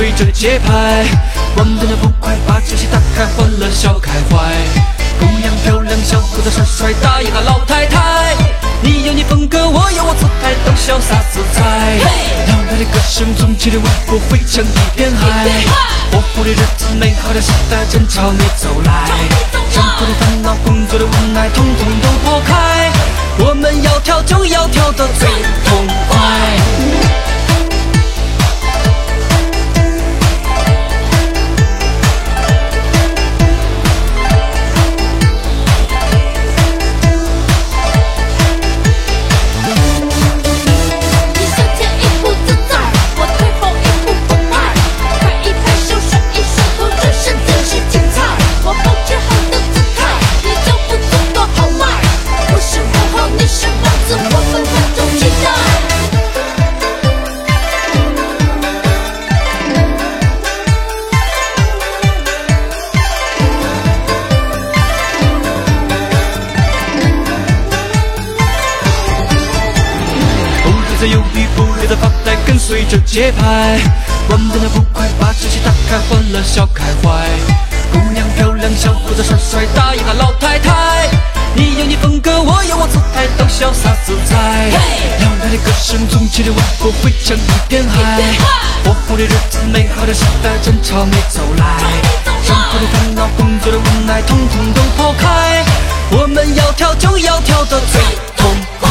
随着节拍，我们的不快，把酒席打开，欢乐笑开怀。姑娘漂亮，小伙子帅帅，大爷和老太太，你有你风格，我有我姿态，都潇洒自在。摇摆的歌声，纵起的舞步，汇成一片海。活泼的日子，美好的时代正朝你走来。生活的烦恼，工作的无奈，统统都拨开。我们要跳就要跳得最痛快。着节拍。我们的不快，把酒席打开，欢乐笑开怀。姑娘漂亮，小伙子帅帅，大爷和老太太，你有你风格，我有我姿态，都潇洒自在。摇摆的歌声，纵起的舞步，汇成一片海。活泼的日子，美好的时代正朝你走来。生活的烦恼，工作的无奈，统统都抛开。我们要跳就要跳得最痛快。